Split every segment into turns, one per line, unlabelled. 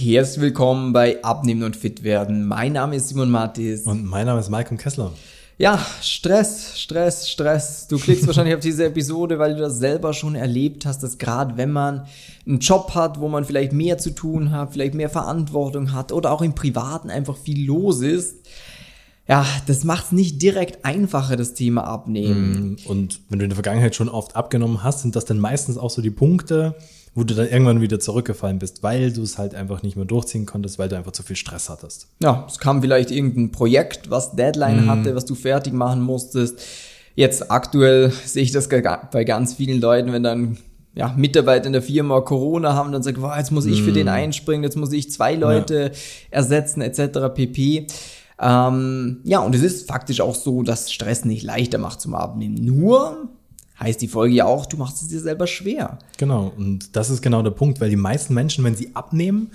Herzlich willkommen bei Abnehmen und Fit werden. Mein Name ist Simon Mattis.
Und mein Name ist Malcolm Kessler.
Ja, Stress, Stress, Stress. Du klickst wahrscheinlich auf diese Episode, weil du das selber schon erlebt hast, dass gerade wenn man einen Job hat, wo man vielleicht mehr zu tun hat, vielleicht mehr Verantwortung hat oder auch im Privaten einfach viel los ist, ja, das macht es nicht direkt einfacher, das Thema Abnehmen.
Mm, und wenn du in der Vergangenheit schon oft abgenommen hast, sind das dann meistens auch so die Punkte, wo du dann irgendwann wieder zurückgefallen bist, weil du es halt einfach nicht mehr durchziehen konntest, weil du einfach zu viel Stress hattest.
Ja, es kam vielleicht irgendein Projekt, was Deadline mhm. hatte, was du fertig machen musstest. Jetzt aktuell sehe ich das bei ganz vielen Leuten, wenn dann ja, Mitarbeiter in der Firma Corona haben, dann sagt, wow, jetzt muss ich für den mm. einspringen, jetzt muss ich zwei Leute ja. ersetzen, etc. pp. Ähm, ja, und es ist faktisch auch so, dass Stress nicht leichter macht zum Abnehmen. Nur heißt die Folge ja auch, du machst es dir selber schwer.
Genau, und das ist genau der Punkt, weil die meisten Menschen, wenn sie abnehmen,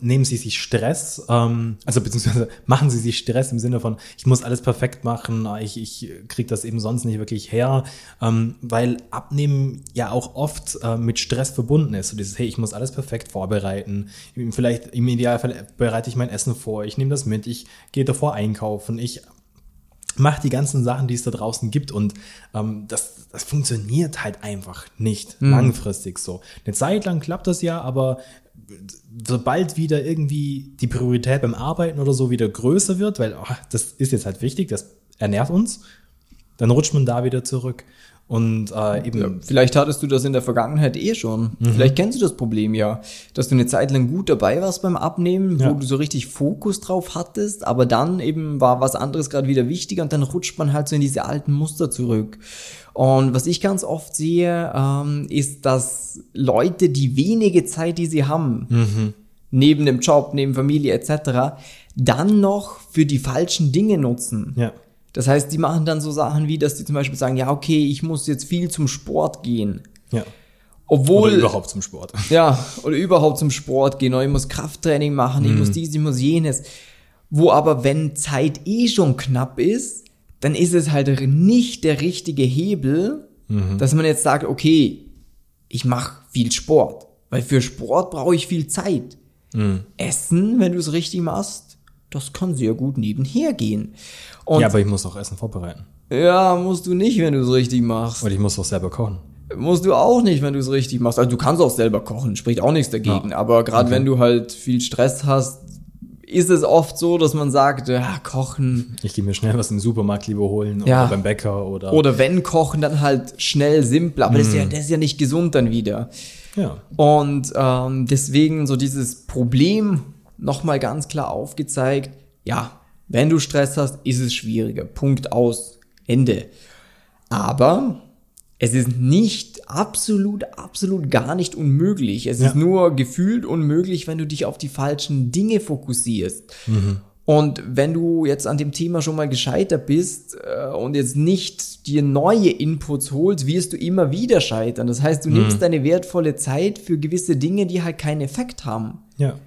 nehmen sie sich Stress, ähm, also beziehungsweise machen sie sich Stress im Sinne von, ich muss alles perfekt machen, ich, ich kriege das eben sonst nicht wirklich her, ähm, weil Abnehmen ja auch oft äh, mit Stress verbunden ist. So dieses, hey, ich muss alles perfekt vorbereiten, vielleicht im Idealfall bereite ich mein Essen vor, ich nehme das mit, ich gehe davor einkaufen, ich macht die ganzen Sachen, die es da draußen gibt und ähm, das, das funktioniert halt einfach nicht mhm. langfristig so. Eine Zeit lang klappt das ja, aber sobald wieder irgendwie die Priorität beim Arbeiten oder so wieder größer wird, weil oh, das ist jetzt halt wichtig, das ernährt uns, dann rutscht man da wieder zurück. Und äh, eben. Ja,
vielleicht hattest du das in der Vergangenheit eh schon. Mhm. Vielleicht kennst du das Problem ja, dass du eine Zeit lang gut dabei warst beim Abnehmen, ja. wo du so richtig Fokus drauf hattest, aber dann eben war was anderes gerade wieder wichtiger und dann rutscht man halt so in diese alten Muster zurück. Und was ich ganz oft sehe, ähm, ist, dass Leute die wenige Zeit, die sie haben, mhm. neben dem Job, neben Familie etc., dann noch für die falschen Dinge nutzen. Ja. Das heißt, die machen dann so Sachen wie, dass die zum Beispiel sagen, ja, okay, ich muss jetzt viel zum Sport gehen. Ja. Obwohl. Oder
überhaupt zum Sport.
Ja, oder überhaupt zum Sport gehen. Oder ich muss Krafttraining machen, mhm. ich muss dies, ich muss jenes. Wo aber, wenn Zeit eh schon knapp ist, dann ist es halt nicht der richtige Hebel, mhm. dass man jetzt sagt, okay, ich mache viel Sport. Weil für Sport brauche ich viel Zeit. Mhm. Essen, wenn du es richtig machst, das kann sehr gut nebenher gehen.
Und ja, aber ich muss auch Essen vorbereiten.
Ja, musst du nicht, wenn du es richtig machst.
Und ich muss auch selber kochen.
Musst du auch nicht, wenn du es richtig machst. Also du kannst auch selber kochen, spricht auch nichts dagegen. Ja. Aber gerade okay. wenn du halt viel Stress hast, ist es oft so, dass man sagt, ja, kochen.
Ich gehe mir schnell was im Supermarkt lieber holen ja. oder beim Bäcker oder.
Oder wenn kochen, dann halt schnell simpel. Aber mm. das, ist ja, mhm. das ist ja nicht gesund dann wieder. Ja. Und ähm, deswegen so dieses Problem nochmal ganz klar aufgezeigt, ja, wenn du Stress hast, ist es schwieriger. Punkt aus. Ende. Aber es ist nicht absolut, absolut gar nicht unmöglich. Es ja. ist nur gefühlt unmöglich, wenn du dich auf die falschen Dinge fokussierst. Mhm. Und wenn du jetzt an dem Thema schon mal gescheitert bist äh, und jetzt nicht dir neue Inputs holst, wirst du immer wieder scheitern. Das heißt, du mhm. nimmst deine wertvolle Zeit für gewisse Dinge, die halt keinen Effekt haben. Ja.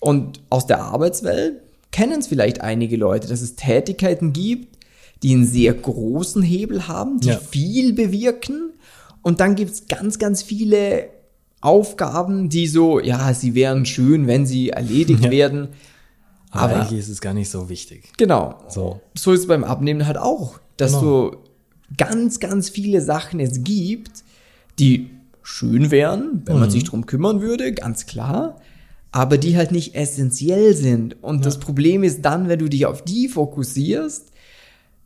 Und aus der Arbeitswelt kennen es vielleicht einige Leute, dass es Tätigkeiten gibt, die einen sehr großen Hebel haben, die ja. viel bewirken. Und dann gibt es ganz, ganz viele Aufgaben, die so, ja, sie wären schön, wenn sie erledigt ja. werden.
Aber, Aber eigentlich ist es gar nicht so wichtig.
Genau. So, so ist es beim Abnehmen halt auch, dass genau. so ganz, ganz viele Sachen es gibt, die schön wären, wenn mhm. man sich drum kümmern würde, ganz klar aber die halt nicht essentiell sind. Und ja. das Problem ist dann, wenn du dich auf die fokussierst,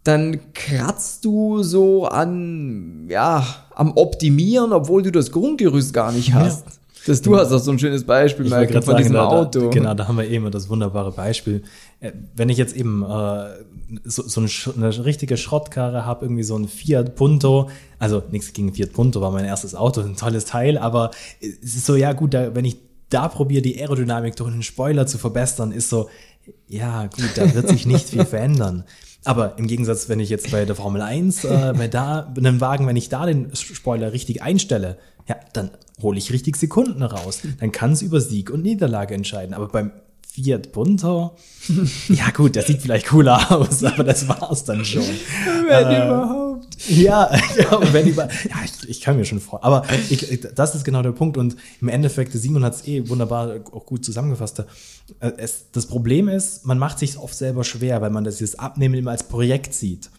dann kratzt du so an, ja, am Optimieren, obwohl du das Grundgerüst gar nicht hast. Ja. Das, du hast auch so ein schönes Beispiel,
Michael, von sagen, diesem da, Auto. genau, da haben wir eben das wunderbare Beispiel. Äh, wenn ich jetzt eben äh, so, so eine, eine richtige Schrottkarre habe, irgendwie so ein Fiat Punto, also nichts gegen Fiat Punto, war mein erstes Auto, ein tolles Teil, aber es ist so, ja gut, da, wenn ich da probiere, die Aerodynamik durch einen Spoiler zu verbessern, ist so, ja, gut, da wird sich nicht viel verändern. Aber im Gegensatz, wenn ich jetzt bei der Formel 1, äh, bei da, einem Wagen, wenn ich da den Spoiler richtig einstelle, ja, dann hole ich richtig Sekunden raus. Dann kann es über Sieg und Niederlage entscheiden. Aber beim Fiat Punto, ja gut, der sieht vielleicht cooler aus, aber das war's dann schon.
Wenn äh, überhaupt.
Ja, ja, wenn über, ja ich, ich kann mir schon vor. Aber ich, das ist genau der Punkt. Und im Endeffekt, Simon hat es eh wunderbar auch gut zusammengefasst. Äh, es, das Problem ist, man macht sich oft selber schwer, weil man das jetzt Abnehmen immer als Projekt sieht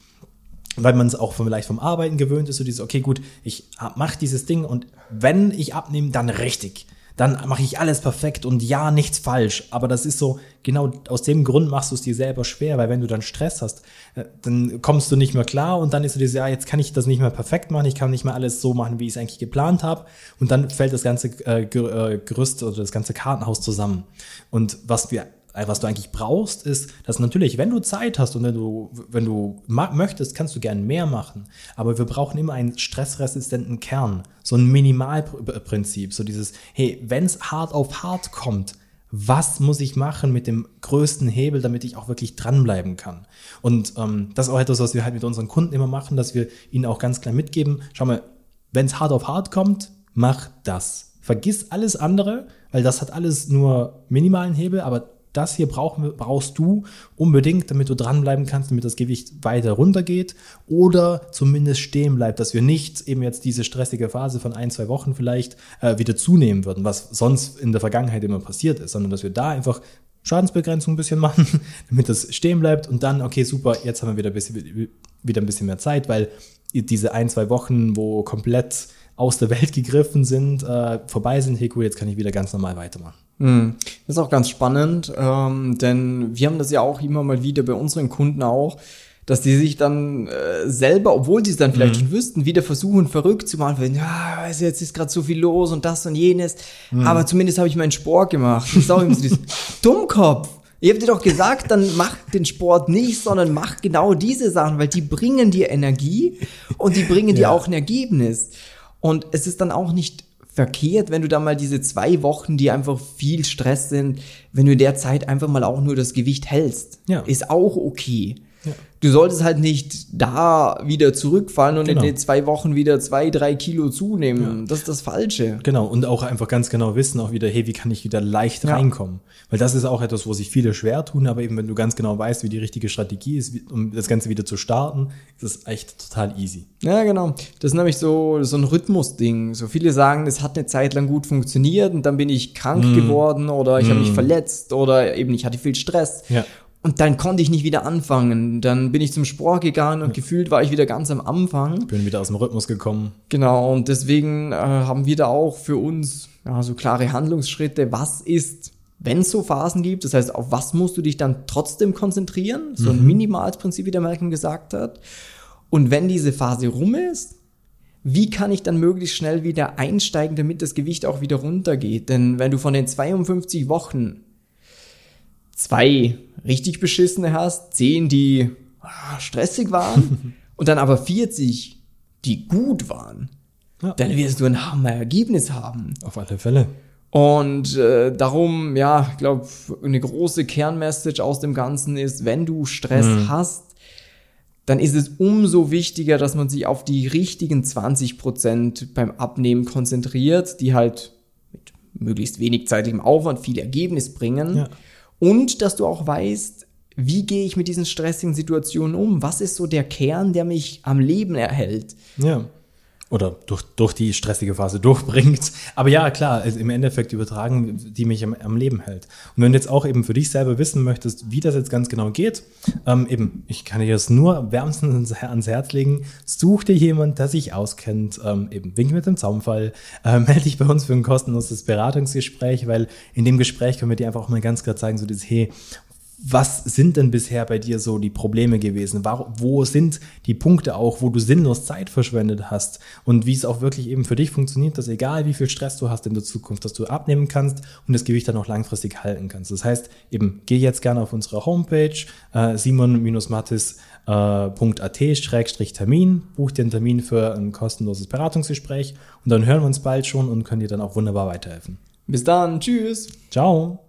weil man es auch vielleicht vom Arbeiten gewöhnt ist, so dieses, okay, gut, ich mache dieses Ding und wenn ich abnehme, dann richtig dann mache ich alles perfekt und ja, nichts falsch. Aber das ist so, genau aus dem Grund machst du es dir selber schwer, weil wenn du dann Stress hast, äh, dann kommst du nicht mehr klar und dann ist du dir so, ja, jetzt kann ich das nicht mehr perfekt machen, ich kann nicht mehr alles so machen, wie ich es eigentlich geplant habe. Und dann fällt das ganze äh, äh Gerüst oder das ganze Kartenhaus zusammen. Und was wir was du eigentlich brauchst, ist, dass natürlich, wenn du Zeit hast und wenn du, wenn du möchtest, kannst du gern mehr machen. Aber wir brauchen immer einen stressresistenten Kern. So ein Minimalprinzip. So dieses, hey, wenn es hart auf hart kommt, was muss ich machen mit dem größten Hebel, damit ich auch wirklich dranbleiben kann? Und ähm, das ist auch etwas, was wir halt mit unseren Kunden immer machen, dass wir ihnen auch ganz klar mitgeben, schau mal, wenn es hart auf hart kommt, mach das. Vergiss alles andere, weil das hat alles nur minimalen Hebel, aber das hier brauchen, brauchst du unbedingt, damit du dranbleiben kannst, damit das Gewicht weiter runtergeht oder zumindest stehen bleibt, dass wir nicht eben jetzt diese stressige Phase von ein, zwei Wochen vielleicht äh, wieder zunehmen würden, was sonst in der Vergangenheit immer passiert ist, sondern dass wir da einfach Schadensbegrenzung ein bisschen machen, damit das stehen bleibt und dann, okay, super, jetzt haben wir wieder ein bisschen, wieder ein bisschen mehr Zeit, weil diese ein, zwei Wochen, wo komplett aus der Welt gegriffen sind, äh, vorbei sind, hey cool, jetzt kann ich wieder ganz normal weitermachen.
Hm. Das ist auch ganz spannend, ähm, denn wir haben das ja auch immer mal wieder bei unseren Kunden auch, dass die sich dann äh, selber, obwohl sie es dann vielleicht mhm. schon wüssten, wieder versuchen verrückt zu machen, weil, ja, weiß jetzt ist gerade so viel los und das und jenes, mhm. aber zumindest habe ich meinen Sport gemacht. Das ist auch immer so dieses Dummkopf. Ihr habt dir doch gesagt, dann mach den Sport nicht, sondern mach genau diese Sachen, weil die bringen dir Energie und die bringen ja. dir auch ein Ergebnis. Und es ist dann auch nicht verkehrt, wenn du da mal diese zwei Wochen, die einfach viel Stress sind, wenn du in der Zeit einfach mal auch nur das Gewicht hältst. Ja. Ist auch okay. Ja. Du solltest halt nicht da wieder zurückfallen und genau. in den zwei Wochen wieder zwei, drei Kilo zunehmen. Ja. Das ist das Falsche.
Genau. Und auch einfach ganz genau wissen, auch wieder, hey, wie kann ich wieder leicht ja. reinkommen? Weil das ist auch etwas, wo sich viele schwer tun, aber eben, wenn du ganz genau weißt, wie die richtige Strategie ist, um das Ganze wieder zu starten, ist es echt total easy.
Ja, genau. Das ist nämlich so, so ein Rhythmusding. So viele sagen, es hat eine Zeit lang gut funktioniert und dann bin ich krank mm. geworden oder ich mm. habe mich verletzt oder eben ich hatte viel Stress. Ja. Und dann konnte ich nicht wieder anfangen. Dann bin ich zum Sport gegangen und ja. gefühlt war ich wieder ganz am Anfang.
Bin wieder aus dem Rhythmus gekommen.
Genau, und deswegen äh, haben wir da auch für uns ja, so klare Handlungsschritte. Was ist, wenn es so Phasen gibt? Das heißt, auf was musst du dich dann trotzdem konzentrieren? So ein mhm. minimales Prinzip, wie der Malcolm gesagt hat. Und wenn diese Phase rum ist, wie kann ich dann möglichst schnell wieder einsteigen, damit das Gewicht auch wieder runtergeht? Denn wenn du von den 52 Wochen zwei richtig beschissene hast, zehn, die ah, stressig waren und dann aber 40, die gut waren, ja. dann wirst du ein Hammer-Ergebnis haben.
Auf alle Fälle.
Und äh, darum, ja, ich glaube, eine große Kernmessage aus dem Ganzen ist, wenn du Stress mhm. hast, dann ist es umso wichtiger, dass man sich auf die richtigen 20 Prozent beim Abnehmen konzentriert, die halt mit möglichst wenig zeitlichem Aufwand viel Ergebnis bringen. Ja. Und dass du auch weißt, wie gehe ich mit diesen stressigen Situationen um? Was ist so der Kern, der mich am Leben erhält?
Ja oder durch, durch die stressige Phase durchbringt. Aber ja, klar, also im Endeffekt übertragen, die mich am, am, Leben hält. Und wenn du jetzt auch eben für dich selber wissen möchtest, wie das jetzt ganz genau geht, ähm, eben, ich kann dir das nur wärmstens ans Herz legen, such dir jemand, der sich auskennt, ähm, eben wink mit dem Zaumfall, äh, melde dich bei uns für ein kostenloses Beratungsgespräch, weil in dem Gespräch können wir dir einfach auch mal ganz klar zeigen, so das, hey, was sind denn bisher bei dir so die Probleme gewesen? Wo sind die Punkte auch, wo du sinnlos Zeit verschwendet hast? Und wie es auch wirklich eben für dich funktioniert, dass egal wie viel Stress du hast in der Zukunft, dass du abnehmen kannst und das Gewicht dann auch langfristig halten kannst. Das heißt, eben geh jetzt gerne auf unsere Homepage äh, simon-mattis.at-termin, buch dir einen Termin für ein kostenloses Beratungsgespräch und dann hören wir uns bald schon und können dir dann auch wunderbar weiterhelfen.
Bis dann, tschüss.
Ciao.